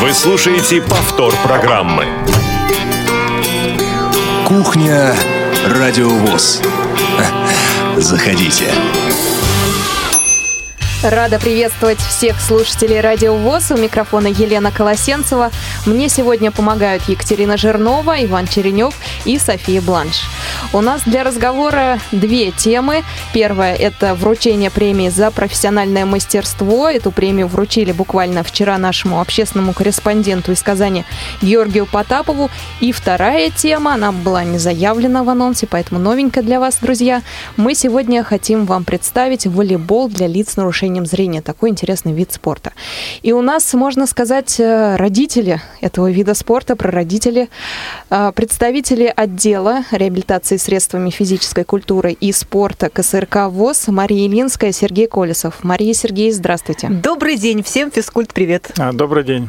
Вы слушаете повтор программы. Кухня Радиовоз. Заходите. Рада приветствовать всех слушателей Радио ВОЗ. У микрофона Елена Колосенцева. Мне сегодня помогают Екатерина Жирнова, Иван Черенев и София Бланш. У нас для разговора две темы. Первая – это вручение премии за профессиональное мастерство. Эту премию вручили буквально вчера нашему общественному корреспонденту из Казани Георгию Потапову. И вторая тема, она была не заявлена в анонсе, поэтому новенькая для вас, друзья. Мы сегодня хотим вам представить волейбол для лиц с нарушением зрения. Такой интересный вид спорта. И у нас, можно сказать, э, родители этого вида спорта, прародители, э, представители отдела реабилитации средствами физической культуры и спорта КСРК ВОЗ Мария Ильинская, Сергей Колесов. Мария Сергей, здравствуйте. Добрый день, всем физкульт привет. А, добрый день.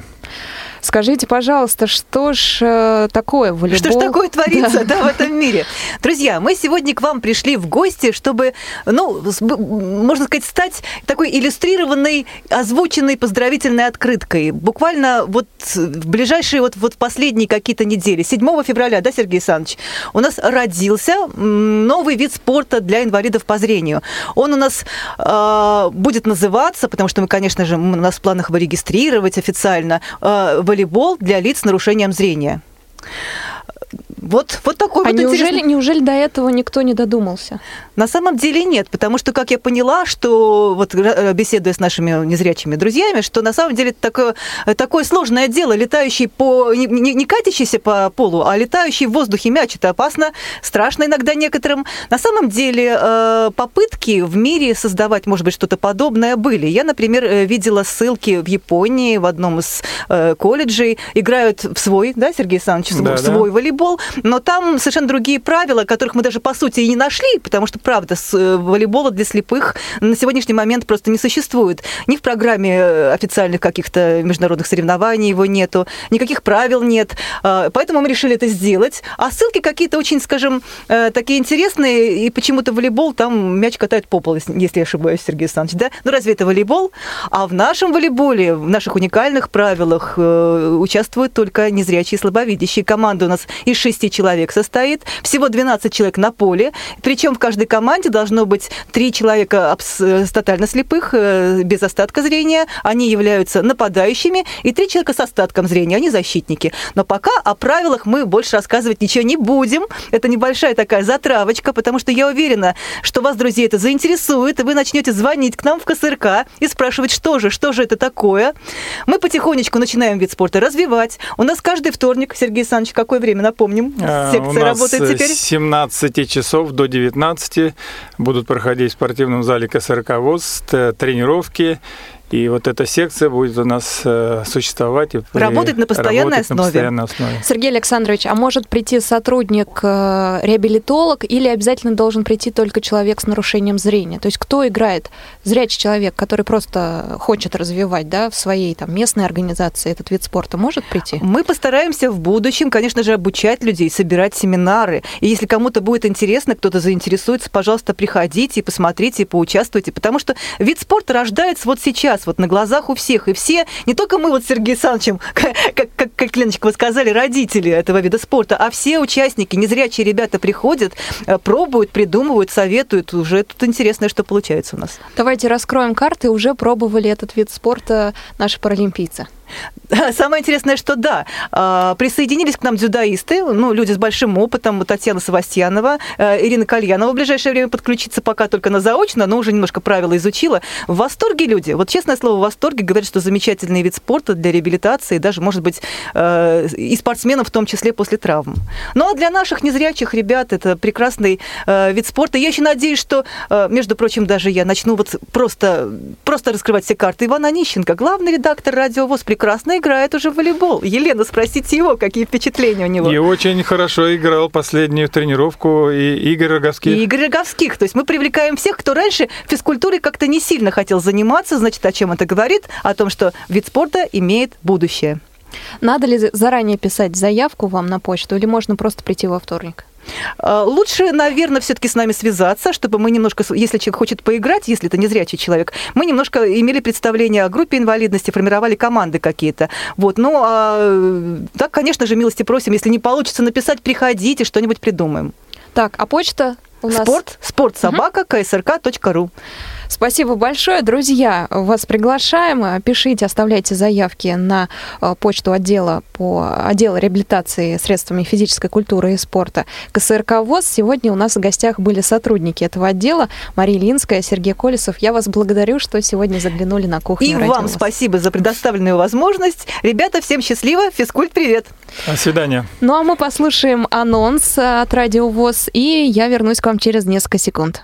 Скажите, пожалуйста, что ж э, такое волейбол? Что ж такое творится да. Да, в этом мире? Друзья, мы сегодня к вам пришли в гости, чтобы, ну, можно сказать, стать такой иллюстрированной, озвученной поздравительной открыткой. Буквально вот в ближайшие вот, вот последние какие-то недели, 7 февраля, да, Сергей Александрович, у нас родился новый вид спорта для инвалидов по зрению. Он у нас э, будет называться, потому что мы, конечно же, у нас в планах его регистрировать официально, э, волейбол для лиц с нарушением зрения. Вот, вот такой а вот неужели, интересный... неужели до этого никто не додумался? На самом деле нет, потому что, как я поняла, что вот э, беседуя с нашими незрячими друзьями, что на самом деле это такое, такое сложное дело, летающий по... Не, не катящийся по полу, а летающий в воздухе мяч. Это опасно, страшно иногда некоторым. На самом деле э, попытки в мире создавать, может быть, что-то подобное были. Я, например, э, видела ссылки в Японии в одном из колледжей. Играют в свой, да, Сергей Александрович, да, в свой да. волейбол но там совершенно другие правила, которых мы даже по сути и не нашли, потому что, правда, с э, волейбола для слепых на сегодняшний момент просто не существует. Ни в программе э, официальных каких-то международных соревнований его нету, никаких правил нет. А, поэтому мы решили это сделать. А ссылки какие-то очень, скажем, э, такие интересные, и почему-то волейбол там мяч катают по полу, если я ошибаюсь, Сергей Александрович, да? Ну разве это волейбол? А в нашем волейболе, в наших уникальных правилах участвуют только незрячие и слабовидящие. Команда у нас из шести 6 человек состоит, всего 12 человек на поле, причем в каждой команде должно быть 3 человека тотально слепых, э, без остатка зрения, они являются нападающими, и 3 человека с остатком зрения, они защитники. Но пока о правилах мы больше рассказывать ничего не будем, это небольшая такая затравочка, потому что я уверена, что вас, друзья, это заинтересует, и вы начнете звонить к нам в КСРК и спрашивать, что же, что же это такое. Мы потихонечку начинаем вид спорта развивать. У нас каждый вторник, Сергей Александрович, какое время, напомним? А, секция работает теперь? с 17 часов до 19 будут проходить в спортивном зале КСРК ВОЗ тренировки и вот эта секция будет у нас э, существовать. И работать на постоянной работать основе. На постоянной основе. Сергей Александрович, а может прийти сотрудник, э, реабилитолог, или обязательно должен прийти только человек с нарушением зрения? То есть кто играет? Зрячий человек, который просто хочет развивать да, в своей там, местной организации этот вид спорта, может прийти? Мы постараемся в будущем, конечно же, обучать людей, собирать семинары. И если кому-то будет интересно, кто-то заинтересуется, пожалуйста, приходите и посмотрите, и поучаствуйте. Потому что вид спорта рождается вот сейчас сейчас вот на глазах у всех. И все, не только мы вот с Сергеем Александровичем, как, как, как Леночка, вы сказали, родители этого вида спорта, а все участники, незрячие ребята приходят, э, пробуют, придумывают, советуют. Уже тут интересное, что получается у нас. Давайте раскроем карты. Уже пробовали этот вид спорта наши паралимпийцы. Самое интересное, что да, а, присоединились к нам дзюдоисты, ну, люди с большим опытом, Татьяна Савастьянова, э, Ирина Кальянова в ближайшее время подключится пока только на заочно, но уже немножко правила изучила. В восторге люди, вот честное слово, в восторге, говорят, что замечательный вид спорта для реабилитации, даже, может быть, э, и спортсменов в том числе после травм. Ну, а для наших незрячих ребят это прекрасный э, вид спорта. Я еще надеюсь, что, между прочим, даже я начну вот просто, просто раскрывать все карты. Иван Онищенко, главный редактор «Радио ВОЗ», прекрасно играет уже в волейбол. Елена, спросите его, какие впечатления у него. И очень хорошо играл последнюю тренировку и Игорь Роговских. И Игорь Роговских. То есть мы привлекаем всех, кто раньше физкультурой как-то не сильно хотел заниматься. Значит, о чем это говорит? О том, что вид спорта имеет будущее. Надо ли заранее писать заявку вам на почту или можно просто прийти во вторник? А, лучше, наверное, все-таки с нами связаться, чтобы мы немножко, если человек хочет поиграть, если это незрячий человек, мы немножко имели представление о группе инвалидности, формировали команды какие-то. Вот. Ну, а, так, конечно же, милости просим, если не получится написать, приходите, что-нибудь придумаем. Так, а почта у нас... Спорт, спорт собака, ksrk.ru. Спасибо большое. Друзья, вас приглашаем. Пишите, оставляйте заявки на э, почту отдела по отдела реабилитации средствами физической культуры и спорта КСРК ВОЗ. Сегодня у нас в гостях были сотрудники этого отдела. Мария Линская, Сергей Колесов. Я вас благодарю, что сегодня заглянули на кухню. И вам спасибо за предоставленную возможность. Ребята, всем счастливо. Физкульт, привет. До свидания. Ну а мы послушаем анонс от Радио ВОЗ, и я вернусь к вам через несколько секунд.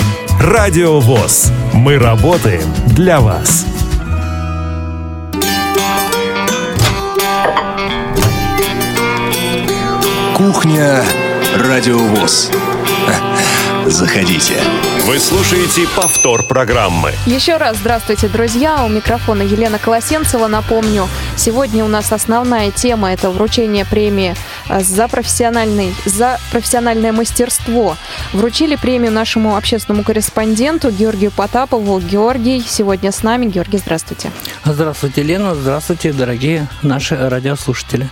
Радио ВОЗ. Мы работаем для вас. Кухня Радио ВОЗ. Заходите. Вы слушаете повтор программы. Еще раз здравствуйте, друзья. У микрофона Елена Колосенцева. Напомню, сегодня у нас основная тема – это вручение премии за, профессиональный, за профессиональное мастерство. Вручили премию нашему общественному корреспонденту Георгию Потапову. Георгий сегодня с нами. Георгий, здравствуйте. Здравствуйте, Лена. Здравствуйте, дорогие наши радиослушатели.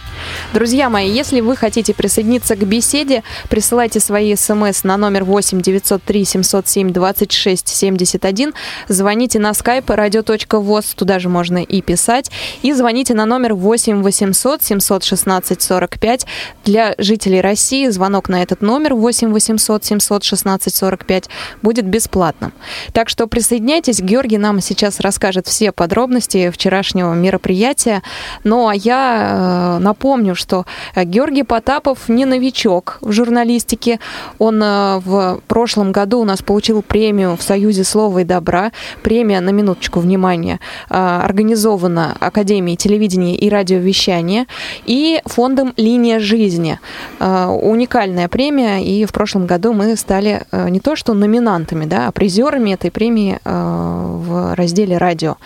Друзья мои, если вы хотите присоединиться к беседе, присылайте свои смс на номер 8 903 707 26 71. Звоните на skype radio.voz, туда же можно и писать. И звоните на номер 8 800 716 45. Для жителей России звонок на этот номер 8 800 716 45 будет бесплатным. Так что присоединяйтесь. Георгий нам сейчас расскажет все подробности вчерашнего мероприятия. Ну а я э, напомню, что э, Георгий Потапов не новичок в журналистике. Он э, в прошлом году у нас получил премию в Союзе слова и добра. Премия, на минуточку внимания, организована Академией телевидения и радиовещания и фондом «Линия жизни». Уникальная премия, и в прошлом году мы стали не то что номинантами, да, а призерами этой премии в разделе «Радио».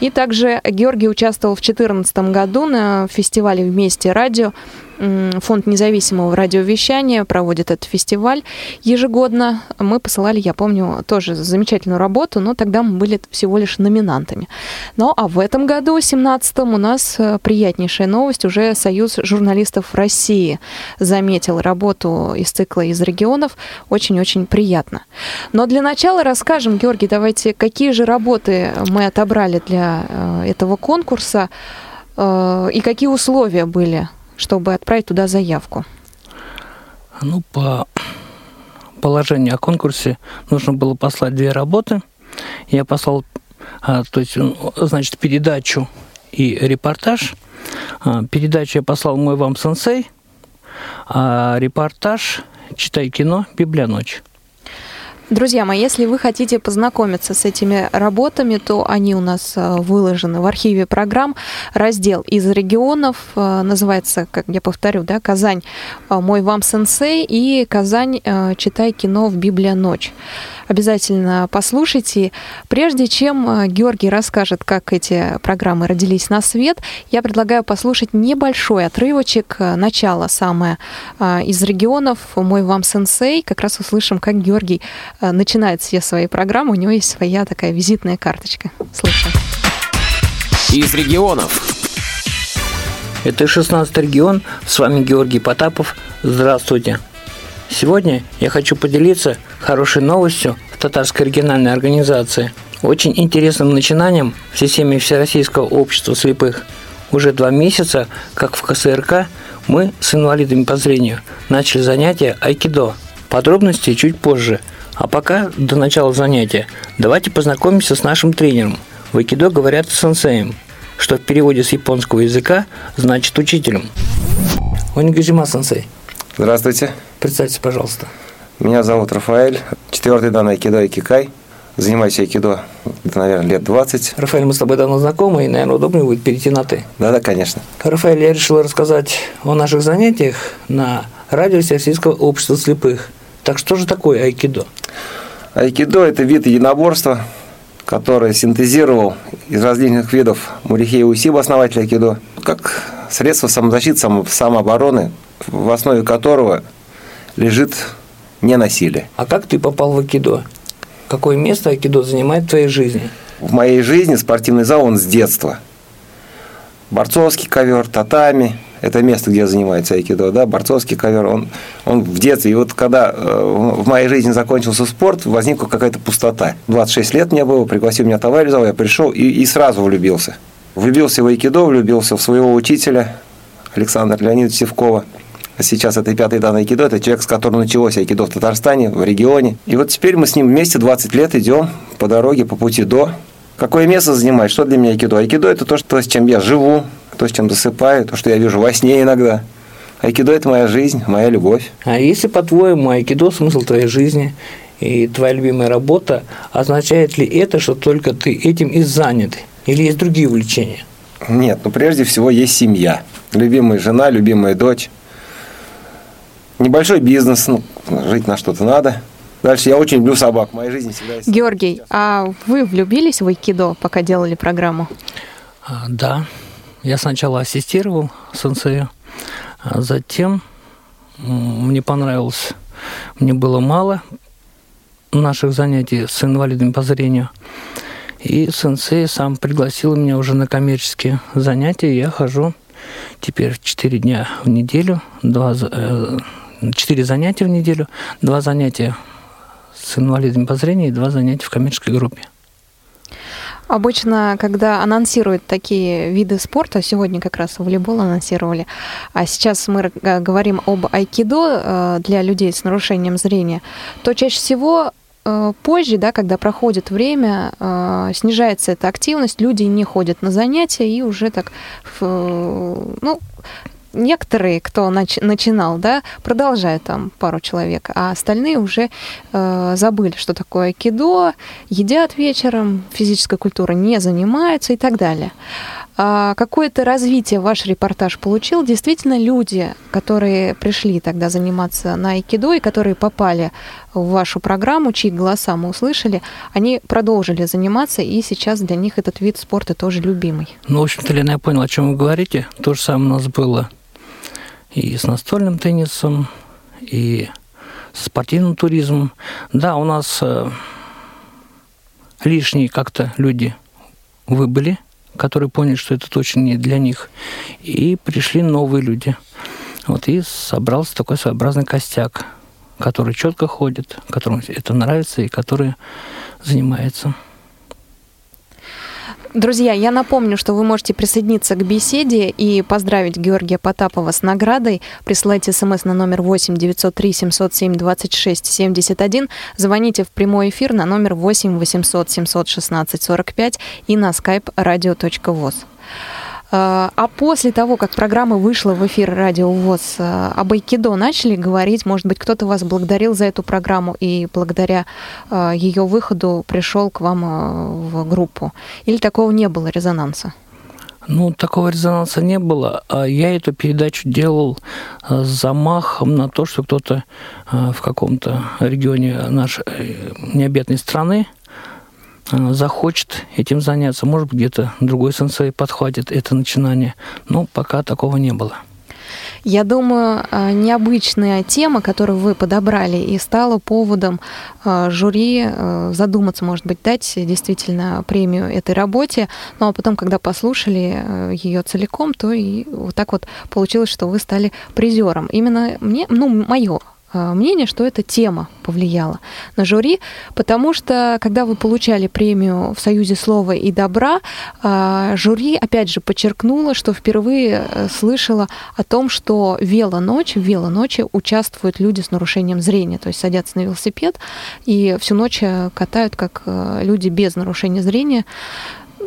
И также Георгий участвовал в 2014 году на фестивале «Вместе радио», Фонд независимого радиовещания проводит этот фестиваль ежегодно. Мы посылали, я помню, тоже замечательную работу, но тогда мы были всего лишь номинантами. Ну а в этом году, 17-м, у нас э, приятнейшая новость. Уже Союз журналистов России заметил работу из цикла из регионов. Очень-очень приятно. Но для начала расскажем, Георгий, давайте, какие же работы мы отобрали для э, этого конкурса э, и какие условия были чтобы отправить туда заявку? Ну, по положению о конкурсе нужно было послать две работы. Я послал, а, то есть, значит, передачу и репортаж. А, передачу я послал «Мой вам сенсей», а репортаж «Читай кино. Библия ночь». Друзья мои, если вы хотите познакомиться с этими работами, то они у нас э, выложены в архиве программ. Раздел из регионов э, называется, как я повторю, да, Казань э, «Мой вам сенсей» и Казань «Читай кино в Библия ночь» обязательно послушайте. Прежде чем Георгий расскажет, как эти программы родились на свет, я предлагаю послушать небольшой отрывочек, начало самое из регионов «Мой вам сенсей». Как раз услышим, как Георгий начинает все свои программы. У него есть своя такая визитная карточка. Слушаем. Из регионов. Это 16 регион. С вами Георгий Потапов. Здравствуйте. Сегодня я хочу поделиться хорошей новостью в татарской региональной организации. Очень интересным начинанием в системе Всероссийского общества слепых. Уже два месяца, как в КСРК, мы с инвалидами по зрению начали занятия айкидо. Подробности чуть позже. А пока, до начала занятия, давайте познакомимся с нашим тренером. В айкидо говорят сенсеем, что в переводе с японского языка значит учителем. Онигазима сенсей. Здравствуйте. Представьте, пожалуйста. Меня зовут Рафаэль. Четвертый дан айкидо и кикай. Занимаюсь айкидо, наверное, лет 20. Рафаэль, мы с тобой давно знакомы, и, наверное, удобнее будет перейти на «ты». Да-да, конечно. Рафаэль, я решил рассказать о наших занятиях на радио Всероссийского общества слепых. Так что же такое айкидо? Айкидо – это вид единоборства, который синтезировал из различных видов Мурихея Усиба, основатель айкидо, как средство самозащиты, само, самообороны, в основе которого лежит ненасилие. А как ты попал в айкидо? Какое место айкидо занимает в твоей жизни? В моей жизни спортивный зал, он с детства. Борцовский ковер, татами – это место, где занимается айкидо, да, борцовский ковер, он, он в детстве. И вот когда э, в моей жизни закончился спорт, возникла какая-то пустота. 26 лет мне было, пригласил меня товарищ я пришел и, и сразу влюбился. Влюбился в айкидо, влюбился в своего учителя Александра Леонидовича Севкова – Сейчас это пятый дан айкидо, это человек, с которым началось айкидо в Татарстане, в регионе. И вот теперь мы с ним вместе 20 лет идем по дороге, по пути до. Какое место занимает? Что для меня айкидо? Айкидо – это то, что, с чем я живу, то, с чем засыпаю, то, что я вижу во сне иногда. Айкидо – это моя жизнь, моя любовь. А если, по-твоему, айкидо – смысл твоей жизни и твоя любимая работа, означает ли это, что только ты этим и занят? Или есть другие увлечения? Нет, ну прежде всего есть семья. Любимая жена, любимая дочь небольшой бизнес, ну, жить на что-то надо. Дальше я очень люблю собак. В моей жизни всегда есть. Георгий, а вы влюбились в айкидо, пока делали программу? А, да. Я сначала ассистировал сенсею, а затем мне понравилось, мне было мало наших занятий с инвалидами по зрению. И сенсей сам пригласил меня уже на коммерческие занятия. Я хожу теперь 4 дня в неделю, два, э, 4 занятия в неделю, 2 занятия с инвалидами по зрению и 2 занятия в коммерческой группе. Обычно, когда анонсируют такие виды спорта, сегодня как раз волейбол анонсировали, а сейчас мы говорим об айкидо э, для людей с нарушением зрения, то чаще всего э, позже, да, когда проходит время, э, снижается эта активность, люди не ходят на занятия и уже так, ну, некоторые, кто нач- начинал, да, продолжают там пару человек, а остальные уже э, забыли, что такое айкидо, едят вечером, физической культурой не занимаются и так далее. А какое-то развитие ваш репортаж получил? Действительно, люди, которые пришли тогда заниматься на айкидо и которые попали в вашу программу, чьи голоса мы услышали, они продолжили заниматься, и сейчас для них этот вид спорта тоже любимый. Ну, в общем-то, Лена, я понял, о чем вы говорите. То же самое у нас было и с настольным теннисом, и с спортивным туризмом. Да, у нас э, лишние как-то люди выбыли, которые поняли, что это точно не для них, и пришли новые люди. Вот и собрался такой своеобразный костяк, который четко ходит, которому это нравится и который занимается. Друзья, я напомню, что вы можете присоединиться к беседе и поздравить Георгия Потапова с наградой. Присылайте смс на номер 8 903 707 26 71. Звоните в прямой эфир на номер 8 800 716 45 и на skype radio.voz. А, а после того, как программа вышла в эфир Радио ВОЗ, а, об айкидо начали говорить, может быть, кто-то вас благодарил за эту программу и благодаря а, ее выходу пришел к вам в группу? Или такого не было резонанса? Ну, такого резонанса не было. Я эту передачу делал с замахом на то, что кто-то в каком-то регионе нашей э, необъятной страны захочет этим заняться. Может быть, где-то другой сенсей подхватит это начинание. Но пока такого не было. Я думаю, э, необычная тема, которую вы подобрали, и стала поводом э, жюри задуматься, может быть, дать действительно премию этой работе. Ну а потом, когда послушали ее целиком, то и вот так вот получилось, что вы стали призером. Именно мне, ну, мое Э, мнение, что эта тема повлияла на жюри, потому что, когда вы получали премию в Союзе слова и добра, э, жюри, опять же, подчеркнуло, что впервые э, слышала о том, что велоночь, в велоночи участвуют люди с нарушением зрения, то есть садятся на велосипед и всю ночь катают, как люди без нарушения зрения.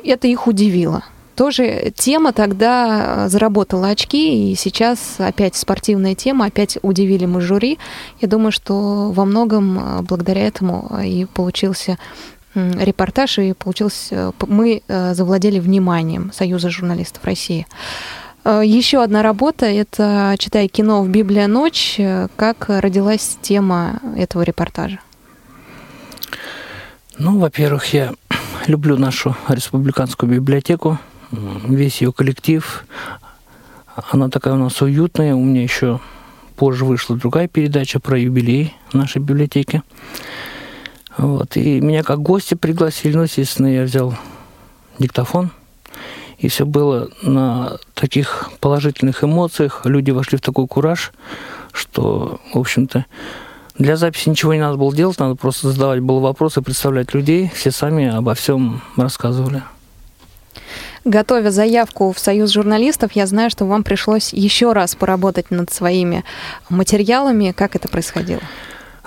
Это их удивило. Тоже тема тогда заработала очки, и сейчас опять спортивная тема, опять удивили мы жюри. Я думаю, что во многом благодаря этому и получился репортаж, и получился, мы завладели вниманием Союза журналистов России. Еще одна работа – это «Читай кино в Библия ночь». Как родилась тема этого репортажа? Ну, во-первых, я люблю нашу республиканскую библиотеку, весь ее коллектив. Она такая у нас уютная. У меня еще позже вышла другая передача про юбилей нашей библиотеки. Вот. И меня как гостя пригласили. Ну, естественно, я взял диктофон. И все было на таких положительных эмоциях. Люди вошли в такой кураж, что, в общем-то, для записи ничего не надо было делать, надо просто задавать было вопросы, представлять людей. Все сами обо всем рассказывали. Готовя заявку в Союз журналистов, я знаю, что вам пришлось еще раз поработать над своими материалами. Как это происходило?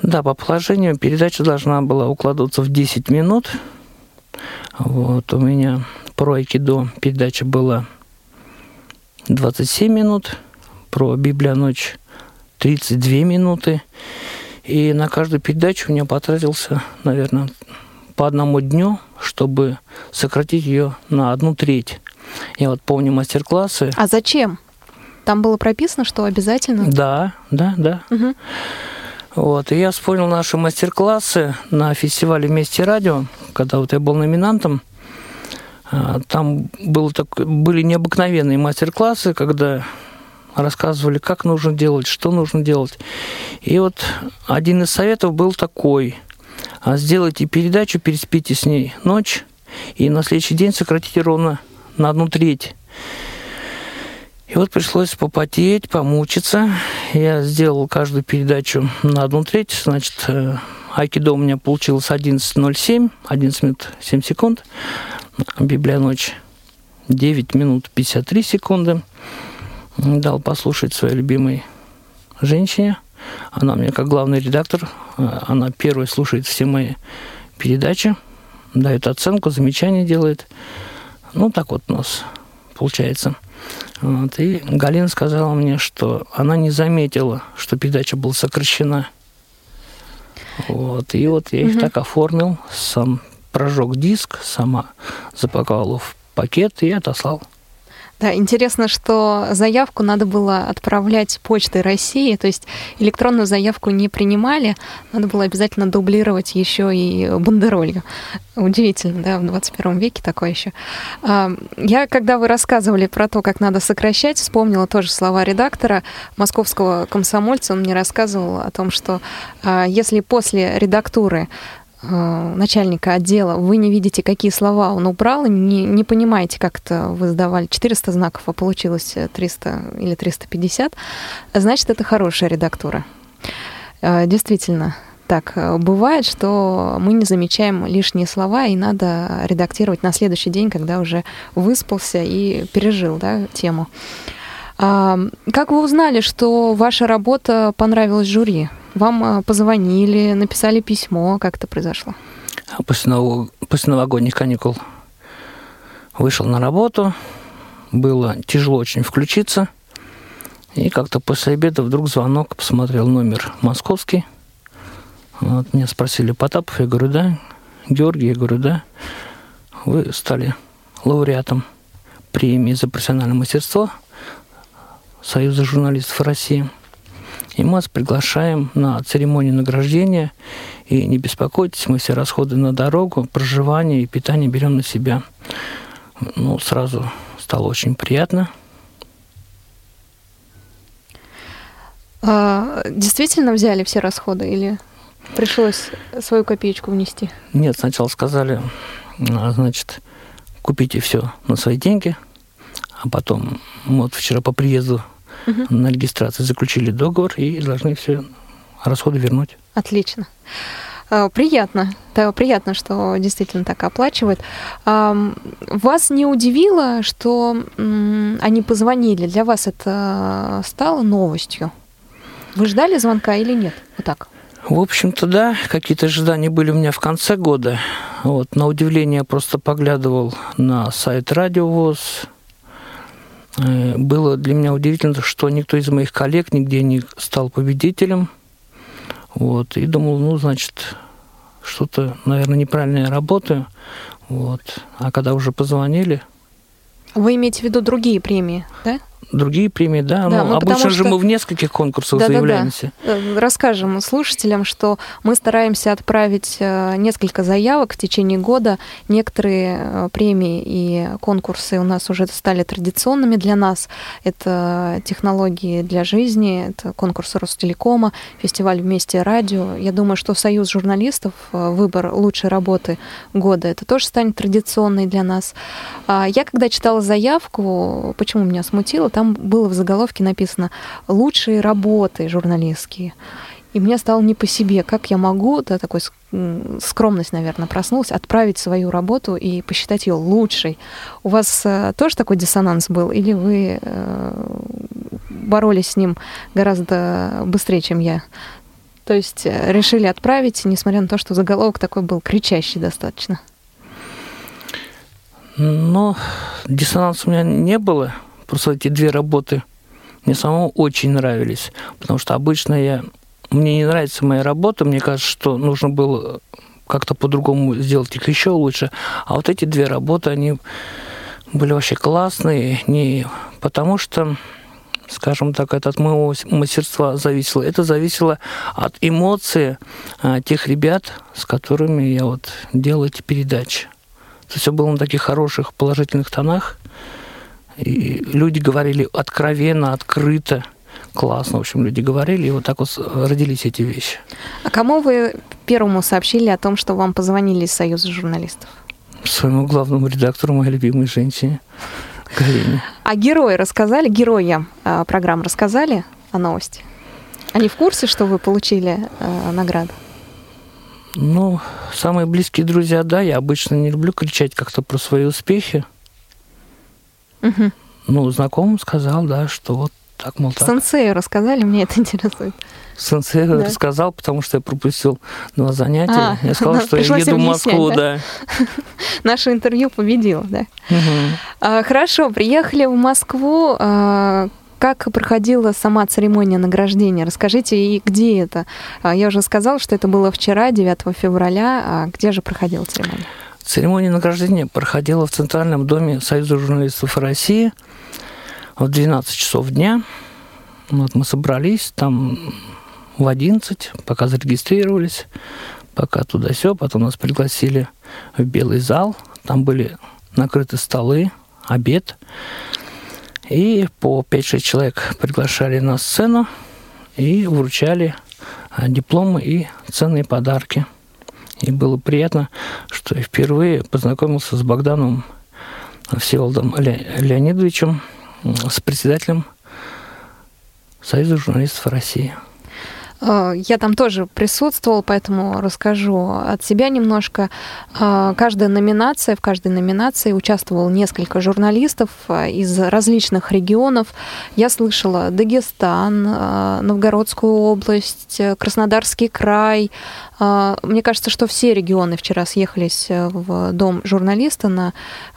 Да, по положению передача должна была укладываться в 10 минут. Вот, у меня про айкидо передача была 27 минут, про Библия ночь 32 минуты. И на каждую передачу у меня потратился, наверное, по одному дню, чтобы сократить ее на одну треть. Я вот помню мастер-классы. А зачем? Там было прописано, что обязательно? Да, да, да. Угу. Вот, и я вспомнил наши мастер-классы на фестивале «Вместе радио», когда вот я был номинантом. А, там был так, были необыкновенные мастер-классы, когда рассказывали, как нужно делать, что нужно делать. И вот один из советов был такой. «А сделайте передачу, переспите с ней ночь, и на следующий день сократите ровно на одну треть. И вот пришлось попотеть, помучиться. Я сделал каждую передачу на одну треть. Значит, э, айкидо у меня получилось 11.07, 11 минут 7 секунд. Библия ночь 9 минут 53 секунды дал послушать своей любимой женщине. Она мне как главный редактор, э, она первой слушает все мои передачи, дает оценку, замечания делает. Ну, так вот у нас получается. Вот. И Галина сказала мне, что она не заметила, что передача была сокращена. Вот. И вот я их угу. так оформил, сам прожег диск, сама запаковала в пакет и отослал. Да, интересно, что заявку надо было отправлять почтой России, то есть электронную заявку не принимали, надо было обязательно дублировать еще и бандеролью. Удивительно, да, в 21 веке такое еще. А, я, когда вы рассказывали про то, как надо сокращать, вспомнила тоже слова редактора московского комсомольца, он мне рассказывал о том, что а, если после редактуры начальника отдела, вы не видите, какие слова он убрал, не, не понимаете, как это вы сдавали 400 знаков, а получилось 300 или 350, значит, это хорошая редактура. Э, действительно, так э, бывает, что мы не замечаем лишние слова, и надо редактировать на следующий день, когда уже выспался и пережил да, тему. А, как вы узнали, что ваша работа понравилась жюри? Вам а, позвонили, написали письмо, как это произошло? А после, нового, после новогодних каникул вышел на работу, было тяжело очень включиться, и как-то после обеда вдруг звонок, посмотрел номер московский, вот, меня спросили, Потапов, я говорю, да, Георгий, я говорю, да, вы стали лауреатом премии за профессиональное мастерство – Союза журналистов России. И мы вас приглашаем на церемонию награждения. И не беспокойтесь, мы все расходы на дорогу, проживание и питание берем на себя. Ну, сразу стало очень приятно. А, действительно взяли все расходы или пришлось свою копеечку внести? Нет, сначала сказали, а, значит, купите все на свои деньги, а потом вот вчера по приезду угу. на регистрации заключили договор и должны все расходы вернуть. Отлично. А, приятно, да, приятно, что действительно так оплачивают. Вас не удивило, что они позвонили? Для вас это стало новостью? Вы ждали звонка или нет? Вот так. В общем-то, да, какие-то ожидания были у меня в конце года. Вот, на удивление я просто поглядывал на сайт Радиовоз. Э, было для меня удивительно, что никто из моих коллег нигде не стал победителем. Вот, и думал, ну, значит, что-то, наверное, неправильно я работаю. Вот. А когда уже позвонили... Вы имеете в виду другие премии, да? Другие премии, да. да ну, обычно же мы в нескольких конкурсах да, заявляемся. Да, да. Расскажем слушателям, что мы стараемся отправить э, несколько заявок в течение года. Некоторые э, премии и конкурсы у нас уже стали традиционными для нас. Это технологии для жизни, это конкурс Ростелекома, фестиваль «Вместе радио». Я думаю, что Союз журналистов, э, выбор лучшей работы года, это тоже станет традиционной для нас. А я когда читала заявку, почему меня смутило, там было в заголовке написано «Лучшие работы журналистские». И мне стало не по себе, как я могу, да, такой скромность, наверное, проснулась, отправить свою работу и посчитать ее лучшей. У вас э, тоже такой диссонанс был, или вы э, боролись с ним гораздо быстрее, чем я? То есть э, решили отправить, несмотря на то, что заголовок такой был кричащий достаточно. Но диссонанса у меня не было. Просто эти две работы мне самому очень нравились, потому что обычно я мне не нравится моя работа, мне кажется, что нужно было как-то по-другому сделать их еще лучше. А вот эти две работы, они были вообще классные, не потому что, скажем так, это от моего мастерства зависело, это зависело от эмоций а, тех ребят, с которыми я вот делал эти передачи. То все было на таких хороших положительных тонах. И люди говорили откровенно, открыто, классно. В общем, люди говорили, и вот так вот родились эти вещи. А кому вы первому сообщили о том, что вам позвонили из Союза журналистов? Своему главному редактору, моей любимой женщине, Галине. А герои рассказали, героям а, программ рассказали о новости? Они в курсе, что вы получили э, награду? Ну, самые близкие друзья, да, я обычно не люблю кричать как-то про свои успехи. Угу. Ну, знакомым сказал, да, что вот так, мол, так. Сенсею рассказали, мне это интересует. Сенсею да. рассказал, потому что я пропустил два занятия. А, я сказал, что я еду в Москву, да. да. Наше интервью победило, да. Угу. А, хорошо, приехали в Москву. А, как проходила сама церемония награждения? Расскажите, и где это? А, я уже сказала, что это было вчера, 9 февраля. А где же проходила церемония? Церемония награждения проходила в Центральном доме Союза журналистов России в 12 часов дня. Вот мы собрались там в 11, пока зарегистрировались, пока туда все, потом нас пригласили в белый зал, там были накрыты столы, обед, и по 5-6 человек приглашали на сцену и вручали а, дипломы и ценные подарки – и было приятно, что я впервые познакомился с Богданом Всеволодом Леонидовичем, с председателем Союза журналистов России. Э, я там тоже присутствовала, поэтому расскажу от себя немножко. Э, каждая номинация, в каждой номинации участвовало несколько журналистов э, из различных регионов. Я слышала Дагестан, Новгородскую область, Краснодарский край, мне кажется, что все регионы вчера съехались в дом журналиста на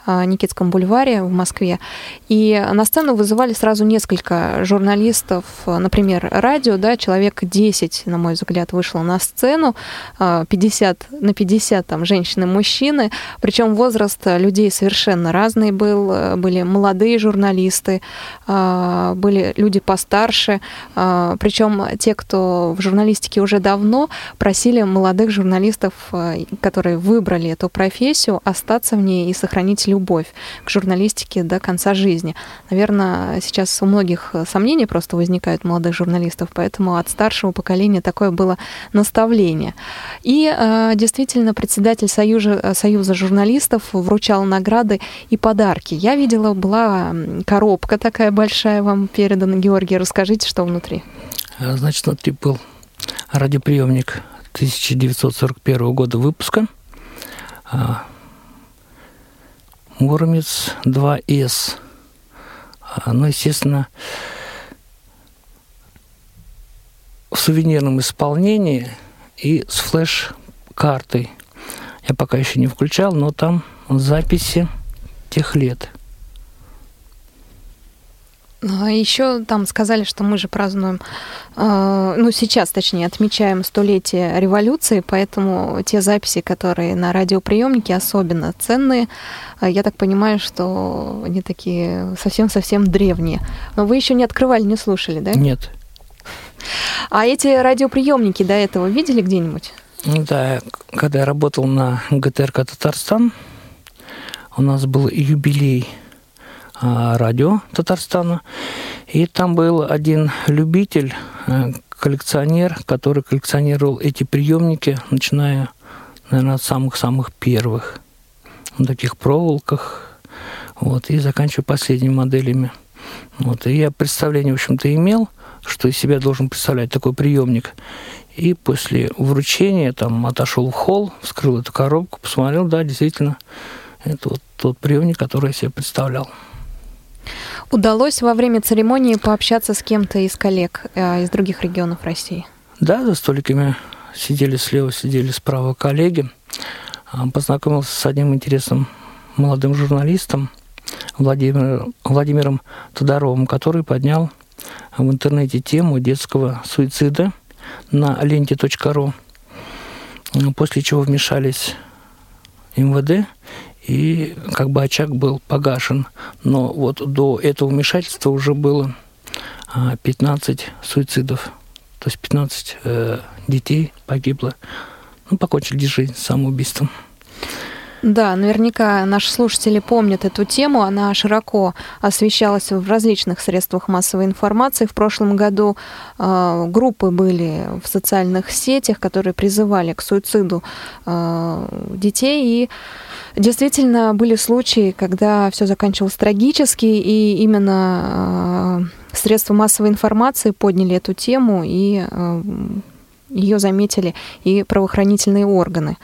Никитском бульваре в Москве. И на сцену вызывали сразу несколько журналистов, например, радио, да, человек 10, на мой взгляд, вышло на сцену, 50 а, на 50 там женщины, мужчины, причем возраст людей совершенно разный был, были молодые журналисты, были люди постарше, причем те, кто в журналистике уже давно, просили молодых журналистов, э, которые выбрали эту профессию, остаться в ней и сохранить любовь к журналистике до конца жизни. Наверное, сейчас у многих сомнений просто возникают молодых журналистов, поэтому от старшего поколения такое было наставление. И э, действительно, председатель Союза, Союза журналистов вручал награды и подарки. Я видела, была коробка такая большая вам передана. Георгий, расскажите, что внутри. А, значит, внутри был радиоприемник 1941 года выпуска. Муромец 2С. А, ну, естественно, в сувенирном исполнении и с флеш-картой. Я пока еще не включал, но там записи тех лет. А еще там сказали, что мы же празднуем, э, ну сейчас, точнее, отмечаем столетие революции, поэтому те записи, которые на радиоприемнике особенно ценные, э, я так понимаю, что они такие совсем-совсем древние. Но вы еще не открывали, не слушали, да? Нет. А эти радиоприемники до этого видели где-нибудь? Да, когда я работал на ГТРК Татарстан, у нас был юбилей а, радио Татарстана. И там был один любитель, э, коллекционер, который коллекционировал эти приемники, начиная, наверное, от самых-самых первых. На таких проволоках. Вот, и заканчивая последними моделями. Вот, и я представление, в общем-то, имел, что из себя должен представлять такой приемник. И после вручения там отошел в холл, вскрыл эту коробку, посмотрел, да, действительно, это вот тот приемник, который я себе представлял. Удалось во время церемонии пообщаться с кем-то из коллег э, из других регионов России? Да, за столиками сидели слева, сидели справа коллеги. А, познакомился с одним интересным молодым журналистом Владимиром, Владимиром Тодоровым, который поднял в интернете тему детского суицида на ленте.ру, после чего вмешались МВД и как бы очаг был погашен. Но вот до этого вмешательства уже было 15 а, суицидов. То есть 15 э, детей погибло. Ну, покончили жизнь самоубийством. Да, наверняка наши слушатели помнят эту тему. Она широко освещалась в различных средствах массовой информации. В прошлом году э, группы были в социальных сетях, которые призывали к суициду э, детей. И Действительно, были случаи, когда все заканчивалось трагически, и именно э, средства массовой информации подняли эту тему, и э, ее заметили и правоохранительные органы.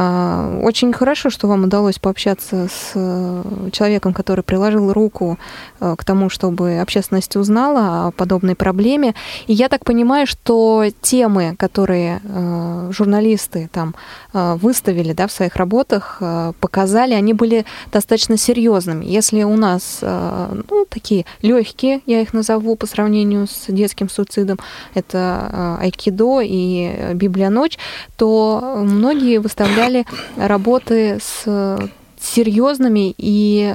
А, очень хорошо, что вам удалось пообщаться с э, человеком, который приложил руку э, к тому, чтобы общественность узнала о подобной проблеме. И я так понимаю, что темы, которые э, журналисты там выставили да, в своих работах, показали, они были достаточно серьезными. Если у нас ну, такие легкие, я их назову по сравнению с детским суицидом, это айкидо и Библия ночь, то многие выставляли изучали работы с серьезными и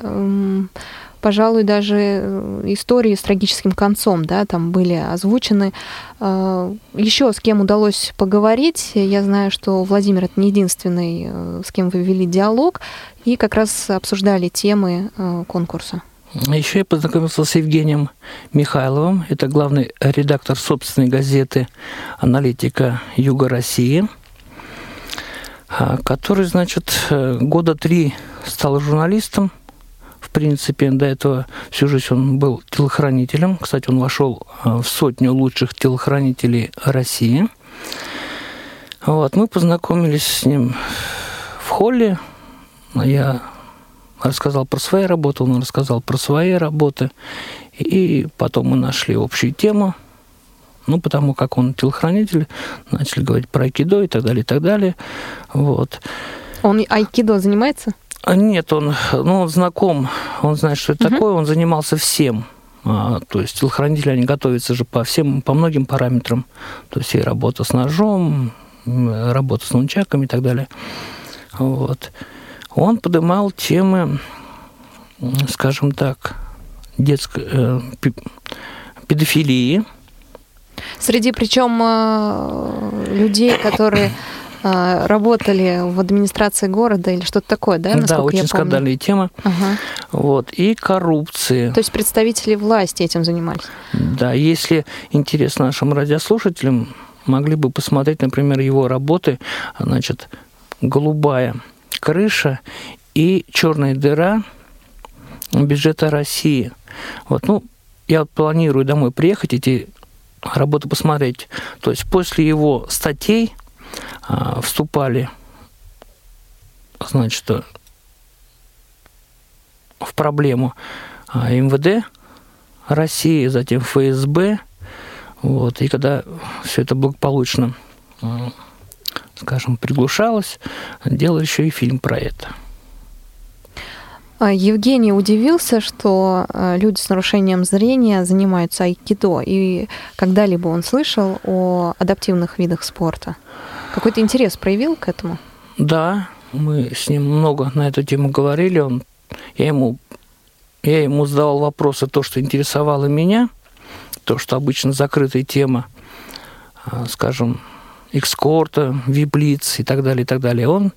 пожалуй, даже э, истории с трагическим концом, да, там были озвучены. Э, Еще с кем удалось поговорить, я знаю, что Владимир это не единственный, э, с кем вы вели диалог, и как раз обсуждали темы конкурса. Еще я познакомился с Евгением Михайловым, это главный редактор собственной газеты «Аналитика Юга России», который, значит, э, года три стал журналистом. В принципе, до этого всю жизнь он был телохранителем. Кстати, он вошел э, в сотню лучших телохранителей России. Вот, мы познакомились с ним в холле. Я рассказал про свои работы, он рассказал про свои работы. И потом мы нашли общую тему – ну, потому как он телохранитель, начали говорить про айкидо и так далее, и так далее. Вот. Он айкидо занимается? А нет, он, ну, он знаком, он знает, что это угу. такое, он занимался всем. А, то есть телохранители, они готовятся же по всем, по многим параметрам. То есть и работа с ножом, работа с нунчаками и так далее. Вот. Он поднимал темы, скажем так, детской э, педофилии, Среди причем э, людей, которые э, работали в администрации города или что-то такое, да? Да, очень скандальная тема. Ага. Вот. И коррупции. То есть представители власти этим занимались? Да, если интересно нашим радиослушателям, могли бы посмотреть, например, его работы, значит, голубая крыша и черная дыра бюджета России. Вот, ну, я планирую домой приехать, эти работу посмотреть. То есть после его статей а, вступали, значит, в проблему а, МВД России, затем ФСБ. Вот, и когда все это благополучно скажем, приглушалось, делали еще и фильм про это. А, Евгений удивился, что э, люди с нарушением зрения занимаются айкидо, и когда-либо он слышал о адаптивных видах спорта. Какой-то интерес проявил к этому? Да, мы с ним много на эту тему говорили. Он, я, ему, я ему задавал вопросы, то, что интересовало меня, то, что обычно закрытая тема, а, скажем, экскорта, виблиц и так далее, и так далее. Он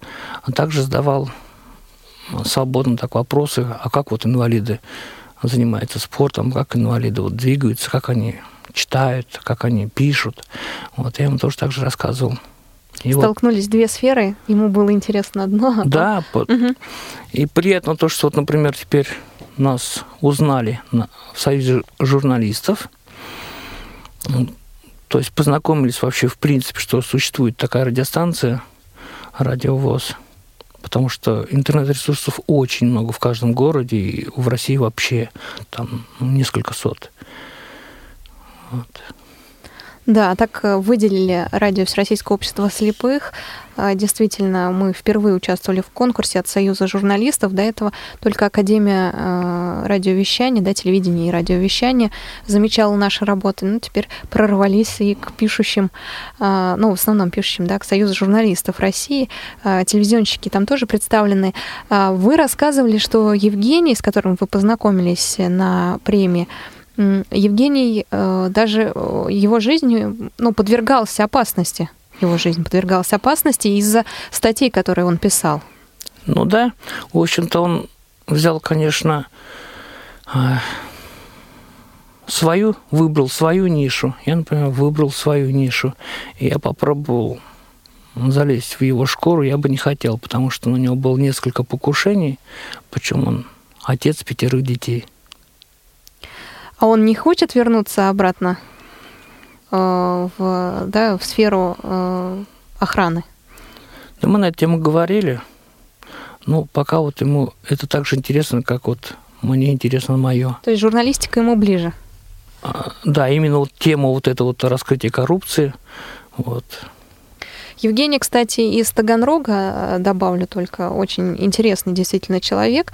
также задавал свободно так вопросы, а как вот инвалиды занимаются спортом, как инвалиды вот двигаются, как они читают, как они пишут. Вот я ему тоже так же рассказывал. И Столкнулись вот, две сферы, ему было интересно одно. А да, то... угу. и приятно то, что вот, например, теперь нас узнали на, в Союзе журналистов, то есть познакомились вообще в принципе, что существует такая радиостанция, радиовоз – потому что интернет-ресурсов очень много в каждом городе, и в России вообще там несколько сот. Вот. Да, так э, выделили радио Всероссийского общества слепых. А, действительно, мы впервые участвовали в конкурсе от Союза журналистов. До этого только Академия а, радиовещания, да, телевидения и радиовещания замечала наши работы. Ну, теперь прорвались и к пишущим, ну, в основном пишущим, да, к Союзу журналистов России. Телевизионщики там тоже представлены. Вы рассказывали, что Евгений, с которым вы познакомились на премии, Евгений э, даже э, его жизнь ну, подвергался опасности. Его жизнь подвергалась опасности из-за статей, которые он писал. Ну да, в общем-то он взял, конечно, э, свою, выбрал свою нишу. Я, например, выбрал свою нишу. И я попробовал залезть в его шкуру я бы не хотел, потому что у него было несколько покушений, причем он отец пятерых детей – а он не хочет вернуться обратно э, в, да, в сферу э, охраны? Да мы на эту тему говорили. Ну, пока вот ему это так же интересно, как вот мне интересно мое. То есть журналистика ему ближе? А, да, именно вот тема вот это вот раскрытия коррупции. Вот. Евгений, кстати, из Таганрога, э, добавлю только, очень интересный действительно человек.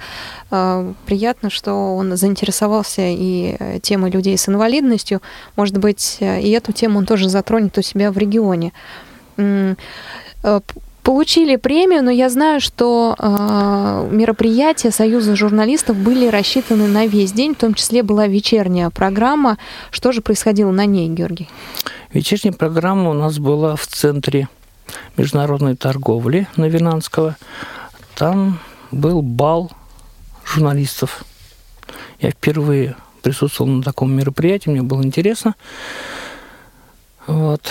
Э, приятно, что он заинтересовался и э, темой людей с инвалидностью. Может быть, и эту тему он тоже затронет у себя в регионе получили премию, но я знаю, что э, мероприятия Союза журналистов были рассчитаны на весь день, в том числе была вечерняя программа. Что же происходило на ней, Георгий? Вечерняя программа у нас была в центре международной торговли Новинанского, там был бал журналистов. Я впервые присутствовал на таком мероприятии, мне было интересно. Вот.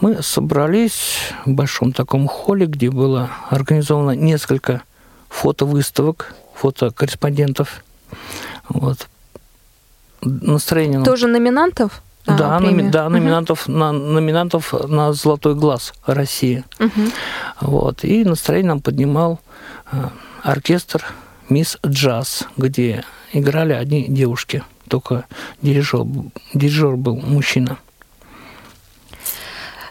Мы собрались в большом таком холле, где было организовано несколько фотовыставок, фотокорреспондентов. Вот. Настроение... Тоже номинантов? Да, номи, да, номинантов, угу. на, номинантов на «Золотой глаз» России. Угу. Вот. И настроение нам поднимал э, оркестр «Мисс Джаз», где играли одни девушки, только дирижер, дирижер был мужчина.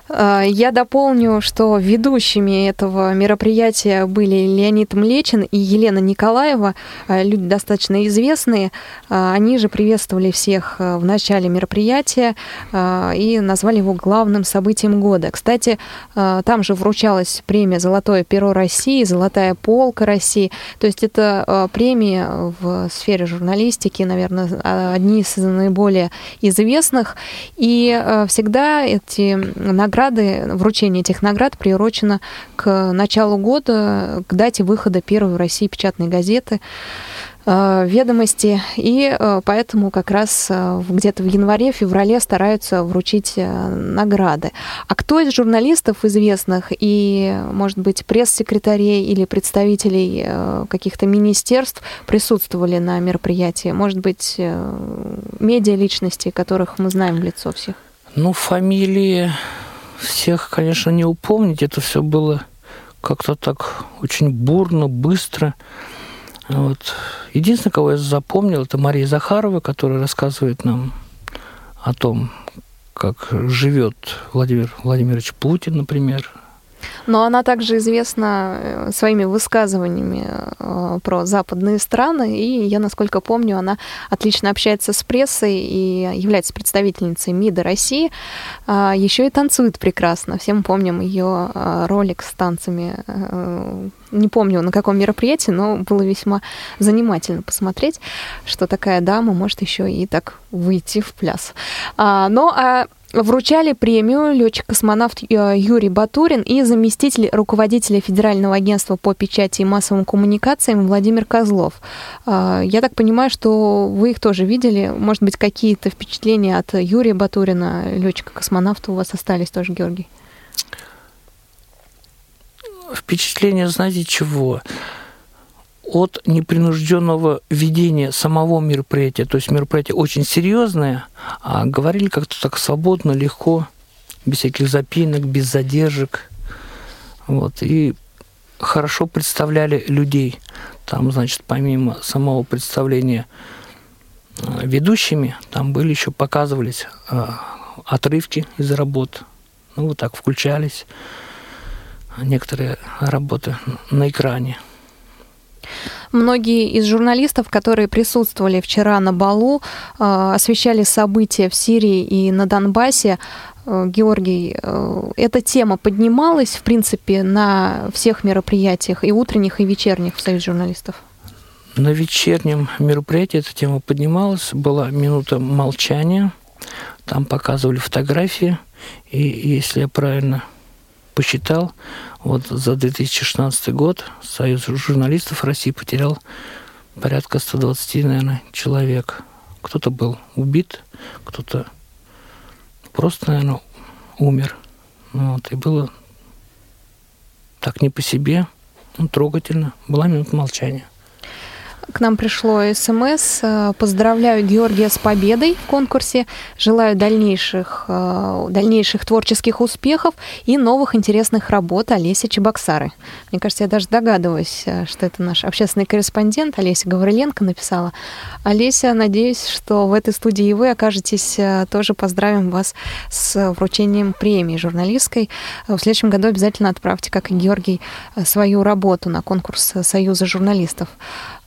А, я дополню, что ведущими этого мероприятия были Леонид Млечин и Елена Николаева, а, люди достаточно известные. А, они же приветствовали всех в начале мероприятия и назвали его главным событием года. Кстати, там же вручалась премия «Золотое перо России», «Золотая полка России». То есть это премии в сфере журналистики, наверное, одни из наиболее известных. И всегда эти награды награды, вручение этих наград приурочено к началу года, к дате выхода первой в России печатной газеты э, ведомости, и э, поэтому как раз э, где-то в январе-феврале стараются вручить награды. А кто из журналистов известных и, может быть, пресс-секретарей или представителей каких-то министерств присутствовали на мероприятии? Может быть, медиа-личности, которых мы знаем в лицо всех? Ну, фамилии всех, конечно, не упомнить. Это все было как-то так очень бурно, быстро. Вот. Единственное, кого я запомнил, это Мария Захарова, которая рассказывает нам о том, как живет Владимир Владимирович Путин, например. Но она также известна э, своими высказываниями э, про западные страны, и я, насколько помню, она отлично общается с прессой и является представительницей МИДа России. А, Еще и танцует прекрасно. Все мы помним ее э, ролик с танцами. Не помню, на каком мероприятии, но было весьма занимательно посмотреть, что такая дама может еще и так выйти в пляс. А, ну, а Вручали премию летчик-космонавт э, Юрий Батурин и заместитель руководителя Федерального агентства по печати и массовым коммуникациям Владимир Козлов. А, я так понимаю, что вы их тоже видели. Может быть, какие-то впечатления от Юрия Батурина, летчика-космонавта, у вас остались тоже, Георгий? Впечатление, знаете, чего? От непринужденного ведения самого мероприятия. То есть мероприятие очень серьезное, а говорили как-то так свободно, легко, без всяких запинок, без задержек. Вот. И хорошо представляли людей. Там, значит, помимо самого представления э, ведущими, там были еще показывались э, отрывки из работ. Ну, вот так включались некоторые работы на экране. Многие из журналистов, которые присутствовали вчера на балу, э, освещали события в Сирии и на Донбассе. Э, Георгий, э, эта тема поднималась, в принципе, на всех мероприятиях, и утренних, и вечерних в Союзе журналистов? На вечернем мероприятии эта тема поднималась, была минута молчания, там показывали фотографии, и если я правильно посчитал, вот за 2016 год Союз журналистов России потерял порядка 120, наверное, человек. Кто-то был убит, кто-то просто, наверное, умер. Ну вот, и было так не по себе, ну, трогательно. Была минута молчания. К нам пришло смс. Э, поздравляю Георгия с победой в конкурсе. Желаю дальнейших, э, дальнейших творческих успехов и новых интересных работ Олеся Чебоксары. Мне кажется, я даже догадываюсь, э, что это наш общественный корреспондент Олеся Гавриленко написала. Олеся, надеюсь, что в этой студии и вы окажетесь. Тоже поздравим вас с вручением премии журналистской. В следующем году обязательно отправьте, как и Георгий, свою работу на конкурс Союза журналистов.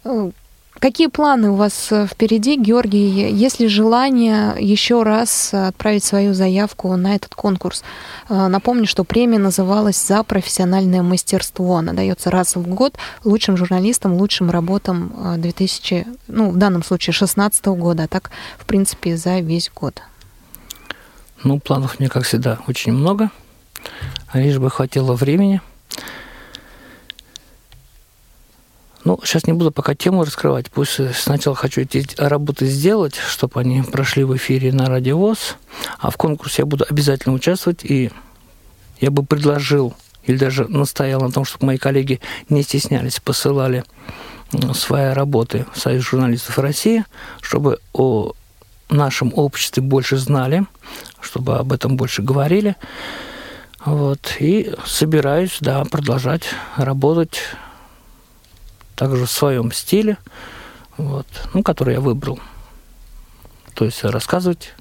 Э, какие планы у вас э, впереди, Георгий? Есть ли желание еще раз отправить свою заявку на этот конкурс? Э, напомню, что премия называлась «За профессиональное мастерство». Она дается раз в год лучшим журналистам, лучшим работам 2000, ну, в данном случае, 2016 года, а так, в принципе, за весь год. Ну, планов мне, как всегда, очень много. Лишь бы хватило времени – Ну, сейчас не буду пока тему раскрывать. Пусть сначала хочу эти работы сделать, чтобы они прошли в эфире на радиовоз. А в конкурсе я буду обязательно участвовать. И я бы предложил или даже настоял на том, чтобы мои коллеги не стеснялись, посылали свои работы в Союз журналистов России, чтобы о нашем обществе больше знали, чтобы об этом больше говорили. Вот. И собираюсь, да, продолжать работать также в своем стиле, вот, ну, который я выбрал. То есть рассказывать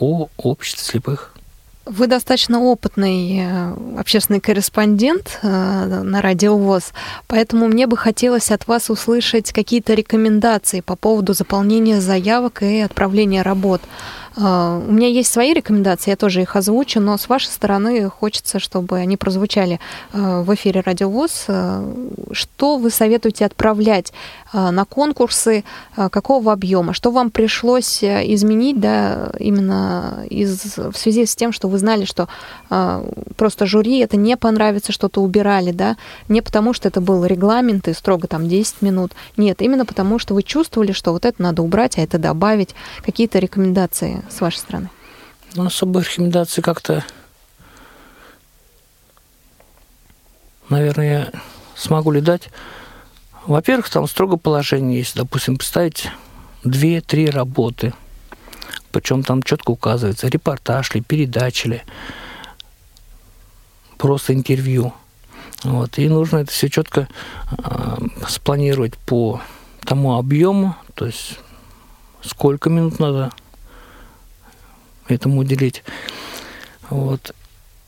о обществе слепых. Вы достаточно опытный э, общественный корреспондент э, на радио ВОЗ, поэтому мне бы хотелось от вас услышать какие-то рекомендации по поводу заполнения заявок и отправления работ. А, у меня есть свои рекомендации, я тоже их озвучу, но с вашей стороны хочется, чтобы они прозвучали а, в эфире Радио ВОЗ. А, что вы советуете отправлять на конкурсы, какого объема? Что вам пришлось э, изменить, да, именно из, в связи с тем, что вы знали, что просто жюри это не понравится, что-то убирали, да, не потому, что это был регламент и строго там 10 минут, нет, именно потому, что вы чувствовали, что вот это надо убрать, а это добавить, какие-то рекомендации с вашей стороны? Ну, особой рекомендации как-то, наверное, смогу ли дать. Во-первых, там строго положение есть, допустим, представить две-три работы. Причем там четко указывается, репортаж ли, передача ли, просто интервью. Вот. И нужно это все четко э, спланировать по тому объему, то есть сколько минут надо этому уделить. Вот.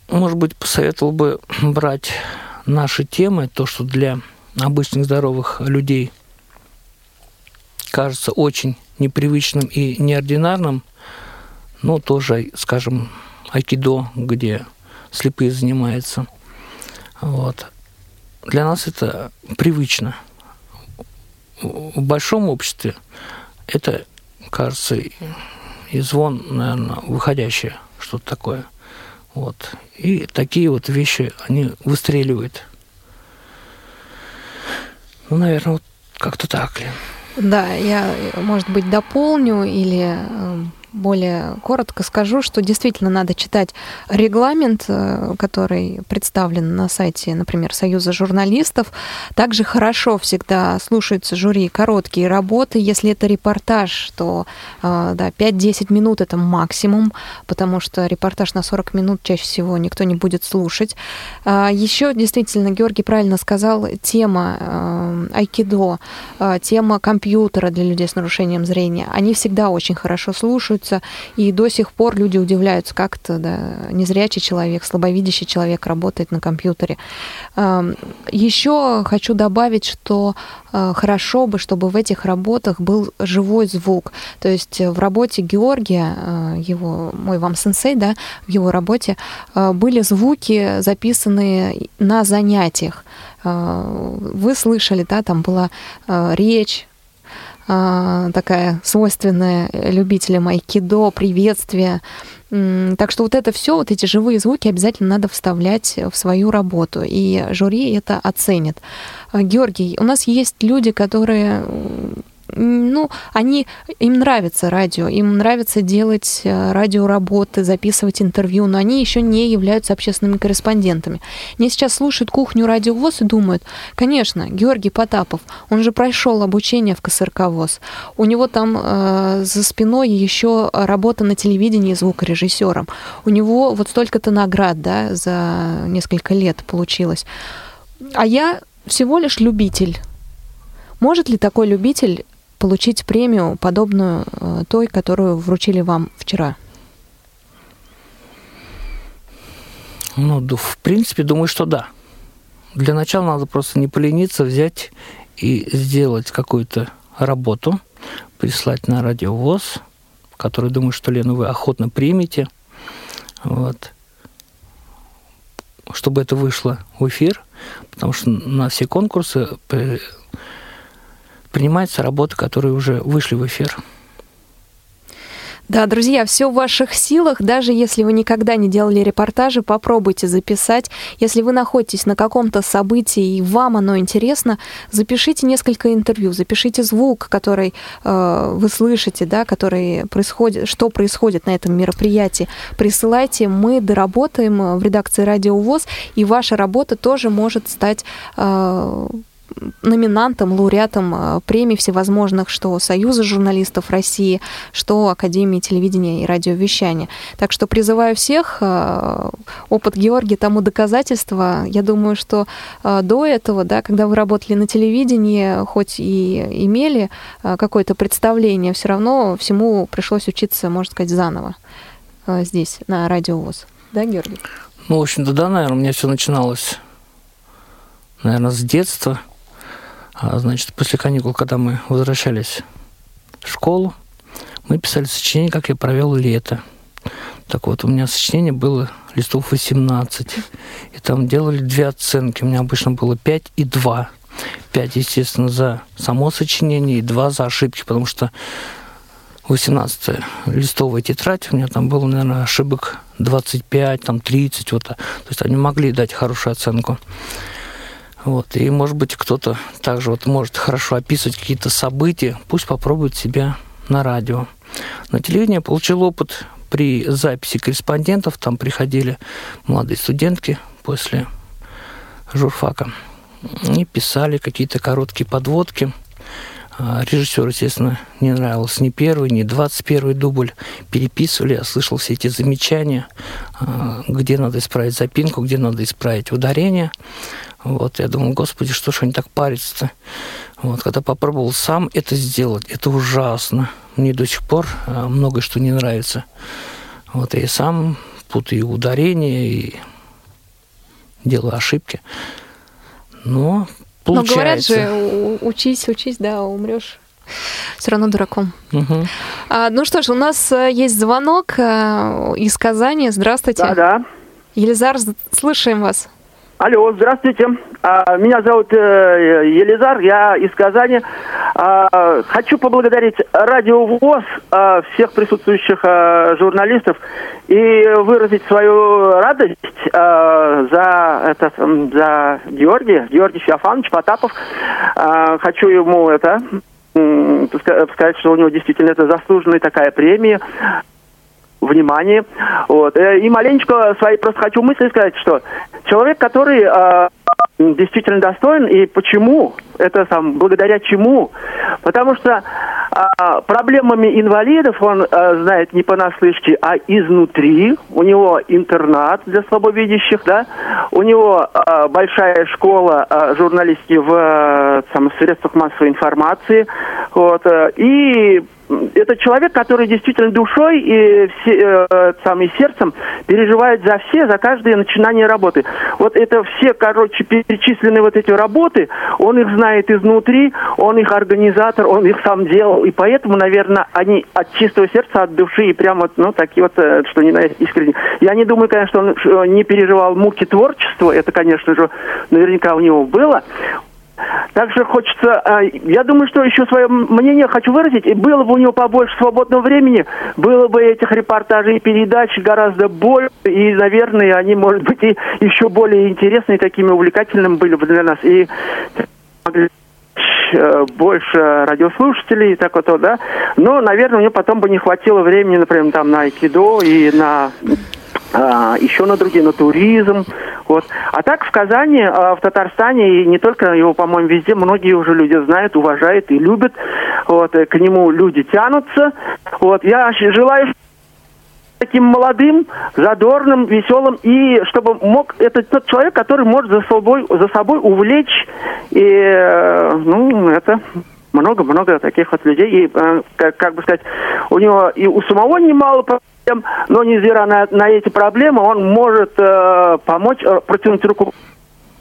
может быть, посоветовал бы брать наши темы, то, что для обычных здоровых людей кажется очень непривычным и неординарным, но тоже, скажем, айкидо, где слепые занимаются. Вот. Для нас это привычно. В большом обществе это, кажется, и звон, наверное, выходящее, что-то такое. Вот. И такие вот вещи, они выстреливают. Ну, наверное, вот как-то так. Да, я, может быть, дополню или эм, более коротко скажу, что действительно надо читать регламент, э, который представлен на сайте, например, Союза журналистов. Также хорошо всегда слушаются жюри короткие работы. Если это репортаж, то э, да, 5-10 минут это максимум, потому что репортаж на 40 минут чаще всего никто не будет слушать. А, Еще действительно, Георгий правильно сказал, тема э, айкидо, тема компьютера для людей с нарушением зрения, они всегда очень хорошо слушают пользуются, и до сих пор люди удивляются, как то да, незрячий человек, слабовидящий человек работает на компьютере. Еще хочу добавить, что э, хорошо бы, чтобы в этих работах был живой звук. То есть в работе Георгия, э, его, мой вам сенсей, да, в его работе э, были звуки, записанные на занятиях. Вы слышали, да, там была речь, такая свойственная любителям айкидо, приветствие. Так что вот это все, вот эти живые звуки обязательно надо вставлять в свою работу, и жюри это оценит. А, Георгий, у нас есть люди, которые ну, они, им нравится радио, им нравится делать э, радиоработы, записывать интервью, но они еще не являются общественными корреспондентами. Они сейчас слушают кухню радио ВОЗ и думают, конечно, Георгий Потапов, он же прошел обучение в КСРК ВОЗ, у него там э, за спиной еще работа на телевидении звукорежиссером, у него вот столько-то наград, да, за несколько лет получилось. А я всего лишь любитель. Может ли такой любитель получить премию, подобную э, той, которую вручили вам вчера? Ну, в принципе, думаю, что да. Для начала надо просто не полениться, взять и сделать какую-то работу, прислать на радиовоз, который, думаю, что, Лена, вы охотно примете. Вот. Чтобы это вышло в эфир, потому что на все конкурсы принимаются работы, которые уже вышли в эфир. Да, друзья, все в ваших силах. Даже если вы никогда не делали репортажи, попробуйте записать. Если вы находитесь на каком-то событии и вам оно интересно, запишите несколько интервью, запишите звук, который э, вы слышите, да, который происходит, что происходит на этом мероприятии. Присылайте, мы доработаем в редакции Радио ВОЗ, и ваша работа тоже может стать э, номинантом, лауреатом э, премий всевозможных, что Союза журналистов России, что Академии телевидения и радиовещания. Так что призываю всех, э, опыт Георгия тому доказательство. Я думаю, что э, до этого, да, когда вы работали на телевидении, хоть и имели какое-то представление, все равно всему пришлось учиться, можно сказать, заново здесь, на радиовоз. Да, Георгий? Ну, в общем-то, да, наверное, у меня все начиналось, наверное, с детства – значит, после каникул, когда мы возвращались в школу, мы писали сочинение, как я провел лето. Так вот, у меня сочинение было листов 18. И там делали две оценки. У меня обычно было 5 и 2. 5, естественно, за само сочинение и 2 за ошибки, потому что 18 листовая тетрадь, у меня там было, наверное, ошибок 25, там 30, вот. То есть они могли дать хорошую оценку. Вот, и, может быть, кто-то также вот может хорошо описывать какие-то события, пусть попробует себя на радио. На телевидении получил опыт при записи корреспондентов, там приходили молодые студентки после журфака и писали какие-то короткие подводки. А, Режиссер, естественно, не нравился ни первый, ни двадцать первый дубль. Переписывали, я слышал все эти замечания, а, где надо исправить запинку, где надо исправить ударение. Вот, я думал, господи, что ж они так парятся-то? Вот, когда попробовал сам это сделать, это ужасно. Мне до сих пор а, многое что не нравится. Вот, я сам путаю ударение, и делаю ошибки. Но Но получается. говорят же, учись, учись, да, умрешь все равно дураком. Мгм. А, ну что ж, у нас э, есть звонок э, из Казани. Здравствуйте. Да, да. Елизар, слышим вас. Алло, здравствуйте. А, Меня зовут э, Елизар, я из Казани. А, Хочу поблагодарить Радио ВОЗ, а, всех присутствующих журналистов и выразить свою радость за, это, за Георгия, Георгий Феофанович Потапов. Хочу ему это сказать, что у него действительно это заслуженная такая премия внимание. Вот. Э, И маленечко свои просто хочу мысли сказать, что человек, который э, действительно достоин, и почему, это сам, благодаря чему? Потому что а, проблемами инвалидов он э, знает не понаслышке, а изнутри. У него интернат для слабовидящих, да, у него э, большая школа э, журналистики в э, там, средствах массовой информации, вот, э, и это человек, который действительно душой и все, э, сам, и сердцем переживает за все, за каждое начинание работы. Вот это все, короче, перечисленные вот эти работы, он их знает изнутри, он их организатор, он их сам делал, и поэтому, наверное, они от чистого сердца, от души и прямо, ну, такие вот, э, что не на искренне. Я не думаю, конечно, он не переживал муки творчества, это, конечно же, наверняка у него было. Также хочется, э, я думаю, что еще свое мнение хочу выразить. И было бы у него побольше свободного времени, было бы этих репортажей и передач гораздо больше, и, наверное, они, может быть, и еще более интересные, такими увлекательными были бы для нас. И могли э, больше радиослушателей и так вот, да. Но, наверное, у него потом бы не хватило времени, например, там на айкидо и на а, еще на другие, на туризм. Вот. А так в Казани, а, в Татарстане, и не только его, по-моему, везде, многие уже люди знают, уважают и любят. Вот. и К нему люди тянутся. Вот. Я желаю таким молодым, задорным, веселым, и чтобы мог, это тот человек, который может за собой, за собой увлечь, и, э, ну, это много-много таких вот людей, и, э, как, как бы сказать, у него и у самого немало проблем, но невзирая на, на эти проблемы, он может э, помочь, э, протянуть руку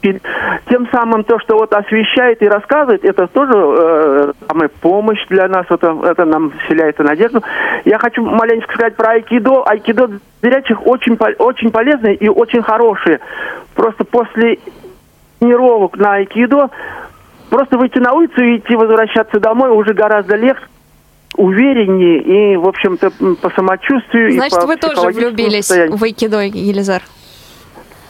и тем самым то, что вот освещает и рассказывает, это тоже э, самая помощь для нас, это, это нам вселяет надежду. Я хочу маленько сказать про айкидо. Айкидо для зрячих очень, очень полезные и очень хорошие. Просто после тренировок на айкидо просто выйти на улицу и идти возвращаться домой уже гораздо легче увереннее и, в общем-то, по самочувствию и Значит, по вы тоже влюбились состоянию. в айкидо, Елизар.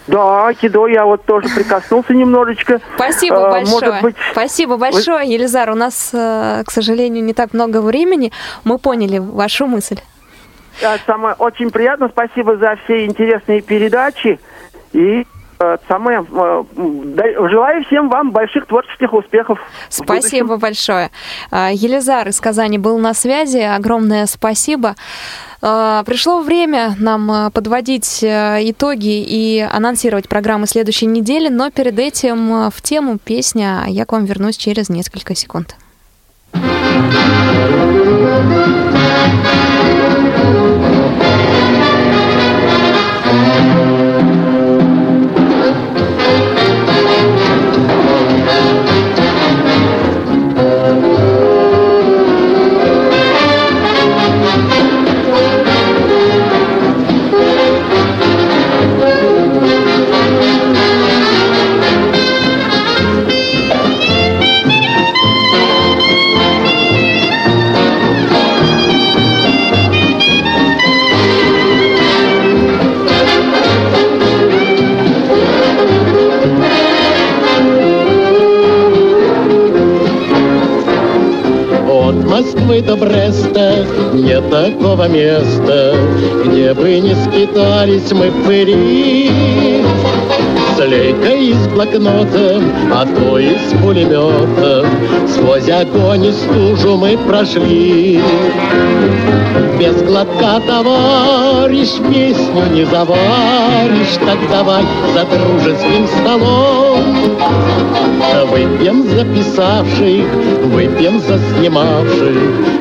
Да, кидо я вот тоже прикоснулся немножечко. Спасибо Э, большое. Может быть, Спасибо большое, Елизар. У нас, э, к сожалению, не так много времени. Мы поняли вашу мысль. самое очень приятно. Спасибо за все интересные передачи. И самое э, м, да- желаю всем вам больших творческих успехов. Спасибо большое. А, Елизар из Казани был на связи. Огромное спасибо. А, Пришло время нам а, подводить итоги и анонсировать программы следующей недели, но перед этим в тему песня «Я к вам вернусь через несколько секунд». От такого места, Где бы не скитались мы в. С лейкой и с блокнотом, а то и с пулеметом, Сквозь огонь и стужу мы прошли. Без глотка, товарищ, песню не заваришь, Так давай за дружеским столом. Выпьем за писавших, выпьем за снимавших,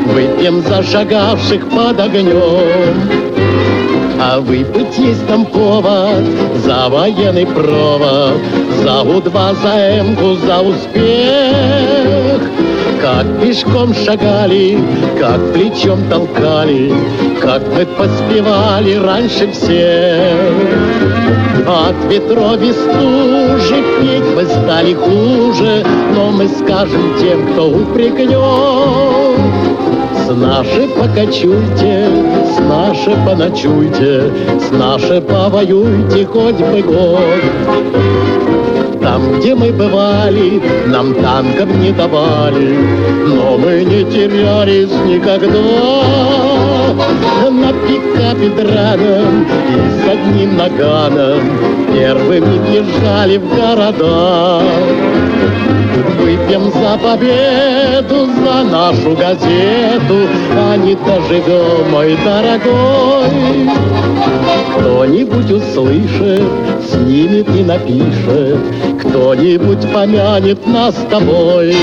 Выпьем за шагавших под огнем. А выпить есть повод за военный провод, за У-2, за Эмку, за успех. Как пешком шагали, как плечом толкали, как мы поспевали раньше всех. От ветров стужи петь мы стали хуже, но мы скажем тем, кто упрекнет. С нашей покачуйте, с нашей поночуйте, с нашей повоюйте хоть бы год. Там, где мы бывали, нам танков не давали, но мы не терялись никогда. На пикапе драном и с одним наганом первыми бежали в города. Выпьем за победу, за нашу газету, а не доживем, мой дорогой. Кто-нибудь услышит, снимет и напишет, кто-нибудь помянет нас с тобой.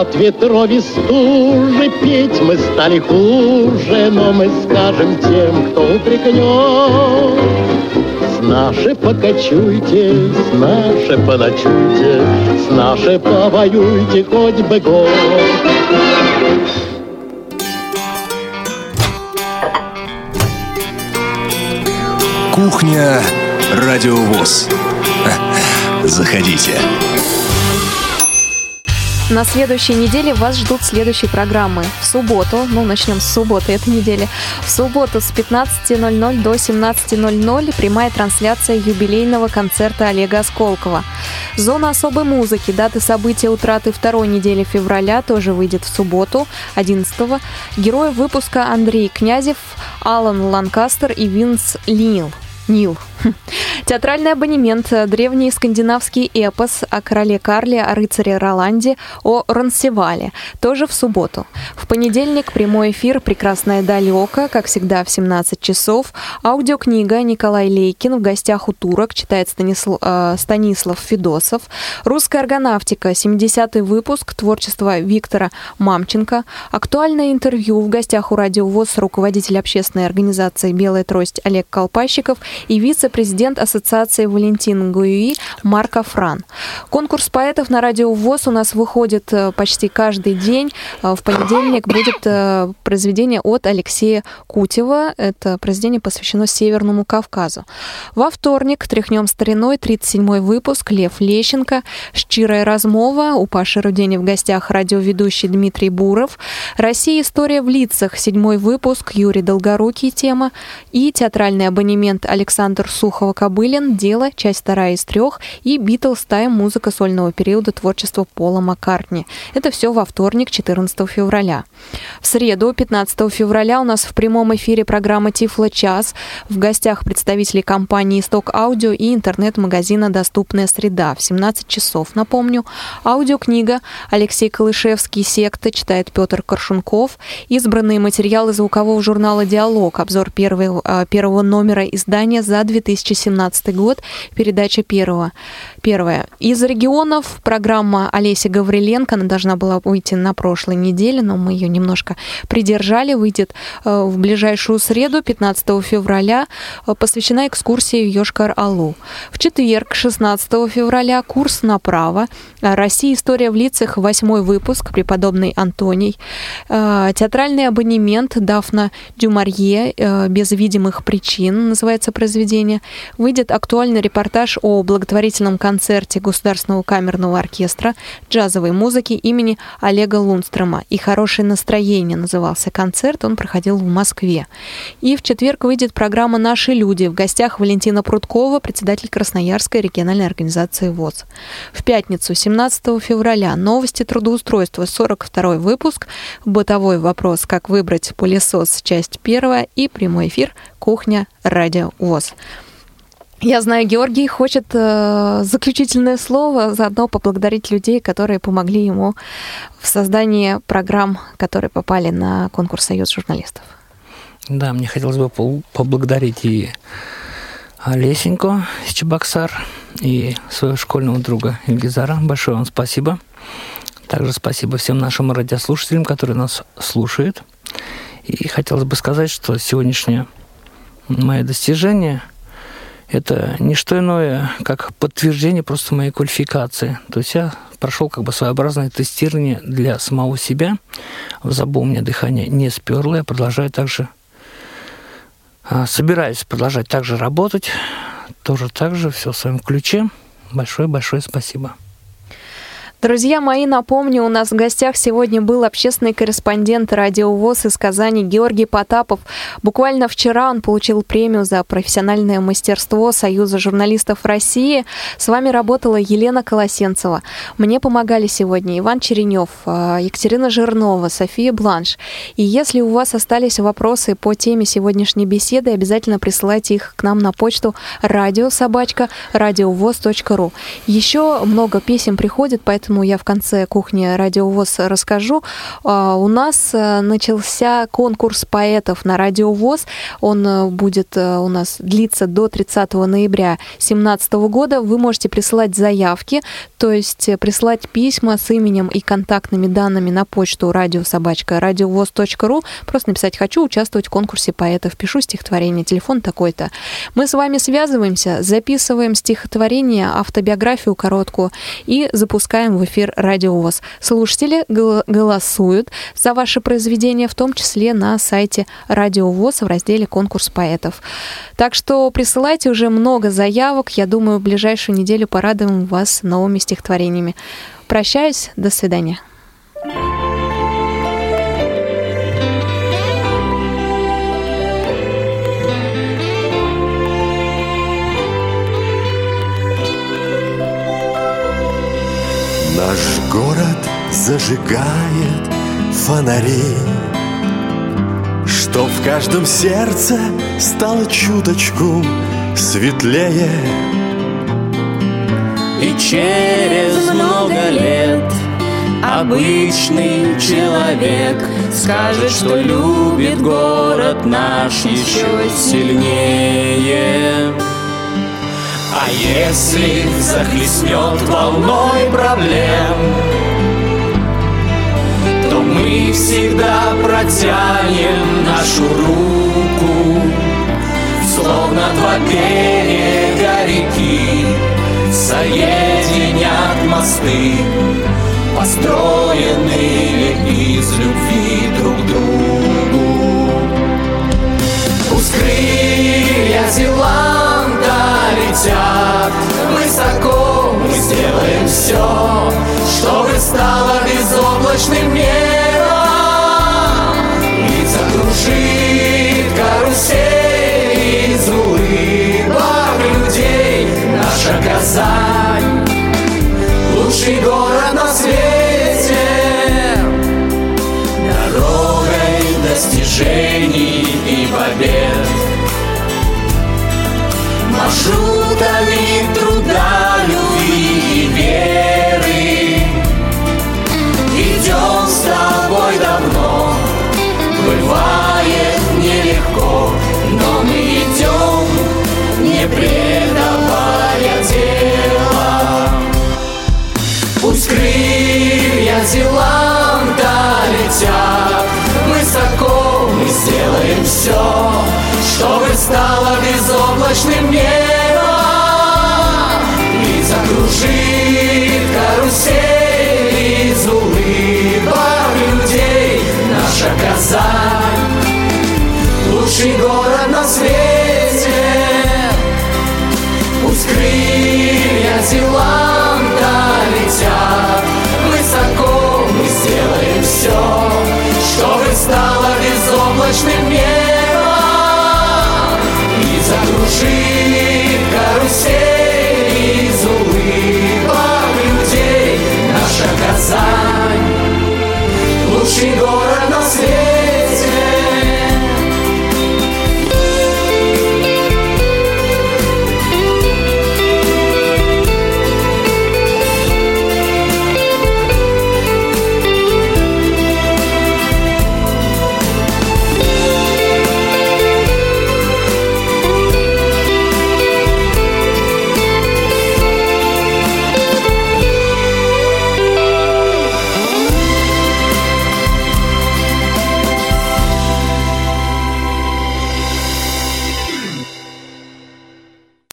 От ветров и стужи петь мы стали хуже, Но мы скажем тем, кто упрекнет. С нашей покачуйте, с нашей поночуйте, С нашей повоюйте хоть бы год. Кухня Радиовоз. Заходите. На следующей неделе вас ждут следующие программы. В субботу, ну начнем с субботы этой недели, в субботу с 15.00 до 17.00 прямая трансляция юбилейного концерта Олега Осколкова. Зона особой музыки, даты события утраты второй недели февраля тоже выйдет в субботу, 11 -го. Герои выпуска Андрей Князев, Алан Ланкастер и Винс Линил. Нил. Театральный абонемент, древний скандинавский эпос о короле Карле, о рыцаре Роланде, о Ронсевале. Тоже в субботу. В понедельник прямой эфир «Прекрасная далека», как всегда в 17 часов. Аудиокнига Николай Лейкин в гостях у турок, читает Станисл... э, Станислав Федосов. Русская органавтика, 70-й выпуск, творчество Виктора Мамченко. Актуальное интервью в гостях у радиовоз руководитель общественной организации «Белая трость» Олег Колпащиков и вице-президент Ассоциации Валентин Гуи Марко Фран. Конкурс поэтов на радио ВОЗ у нас выходит э, почти каждый день. Э, в понедельник будет э, произведение от Алексея Кутева. Это произведение посвящено Северному Кавказу. Во вторник «Тряхнем стариной», 37-й выпуск, Лев Лещенко, «Щирая размова», у Паши Рудени в гостях радиоведущий Дмитрий Буров, «Россия. История в лицах», седьмой выпуск, Юрий Долгорукий тема и театральный абонемент Александр Сухова-Кобылин «Дело», часть вторая из трех, и «Битлз Тайм. Музыка сольного периода творчества Пола Маккартни». Это все во вторник, 14 февраля. В среду, 15 февраля, у нас в прямом эфире программа «Тифло час». В гостях представители компании «Исток Аудио» и интернет-магазина «Доступная среда» в 17 часов. Напомню, аудиокнига Алексей Калышевский «Секта» читает Петр Коршунков. Избранные материалы звукового журнала «Диалог». Обзор первого, а, первого номера издания за 2017 год. Передача первого. Первая. Из регионов программа Олеси Гавриленко. Она должна была выйти на прошлой неделе, но мы ее немножко придержали. Выйдет э, в ближайшую среду, 15 февраля, э, посвящена экскурсии в Йошкар-Алу. В четверг, 16 февраля, курс направо. Россия. История в лицах. Восьмой выпуск. Преподобный Антоний. Э, театральный абонемент Дафна Дюмарье. Без видимых причин называется произведение. Выйдет актуальный репортаж о благотворительном концерте Государственного камерного оркестра джазовой музыки имени Олега Лунстрома. И «Хорошее настроение» назывался концерт, он проходил в Москве. И в четверг выйдет программа «Наши люди». В гостях Валентина Прудкова, председатель Красноярской региональной организации ВОЗ. В пятницу, 17 февраля, новости трудоустройства, 42 выпуск, бытовой вопрос «Как выбрать пылесос», часть первая и прямой эфир «Кухня. Радио ВОЗ». Я знаю, Георгий хочет э, заключительное слово, заодно поблагодарить людей, которые помогли ему в создании программ, которые попали на конкурс «Союз журналистов». Да, мне хотелось бы поблагодарить и Лесеньку из Чебоксар, и своего школьного друга Ильгизара. Большое вам спасибо. Также спасибо всем нашим радиослушателям, которые нас слушают. И хотелось бы сказать, что сегодняшнее мое достижение – это не что иное, как подтверждение просто моей квалификации. То есть я прошел как бы своеобразное тестирование для самого себя. В забу у меня дыхание не сперло, я продолжаю также а, собираюсь продолжать также работать, тоже так же, все в своем ключе. Большое-большое спасибо. Друзья мои, напомню, у нас в гостях сегодня был общественный корреспондент радио ВОЗ из Казани Георгий Потапов. Буквально вчера он получил премию за профессиональное мастерство Союза журналистов России. С вами работала Елена Колосенцева. Мне помогали сегодня Иван Черенев, э, Екатерина Жирнова, София Бланш. И если у вас остались вопросы по теме сегодняшней беседы, обязательно присылайте их к нам на почту радиособачка радиовоз.ру. Еще много писем приходит, поэтому поэтому я в конце кухни Радиовоз расскажу. А, у нас э, начался конкурс поэтов на Радиовоз. Он э, будет э, у нас длиться до 30 ноября 2017 года. Вы можете присылать заявки, то есть присылать письма с именем и контактными данными на почту радиособачка радиовоз.ру. Просто написать «Хочу участвовать в конкурсе поэтов». Пишу стихотворение, телефон такой-то. Мы с вами связываемся, записываем стихотворение, автобиографию короткую и запускаем в эфир Радио ВОЗ. Слушатели голосуют за ваши произведения, в том числе на сайте Радио ВОЗ в разделе «Конкурс поэтов». Так что присылайте уже много заявок. Я думаю, в ближайшую неделю порадуем вас новыми стихотворениями. Прощаюсь. До свидания. Наш город зажигает фонари. Что в каждом сердце стало чуточку светлее. И через много лет Обычный человек Скажет, что любит город наш еще сильнее а если захлестнет волной проблем, то мы всегда протянем нашу руку, Словно два берега реки Соединят мосты, Построенные из любви друг к другу. Пусть крылья Зеланда летят высоко Мы сделаем все, чтобы стало безоблачным небом И закружит карусель из улыбок людей. Наша Казань, лучший город на свете. Дорогой достижений и побед маршрутами труда, любви и веры. Идем с тобой давно, бывает нелегко, но мы идем, не предавая дело. Пусть крылья Зеланда летят высоко, мы сделаем все, чтобы стало безоблачным небо И закружит карусель из улыбок людей. Наша Казань, лучший город на свете. Пусть крылья Зеланда летят. Высоко Мы сделаем все, чтобы стало безоблачным небо. Закружит карусель. Казань, лучший город на свете.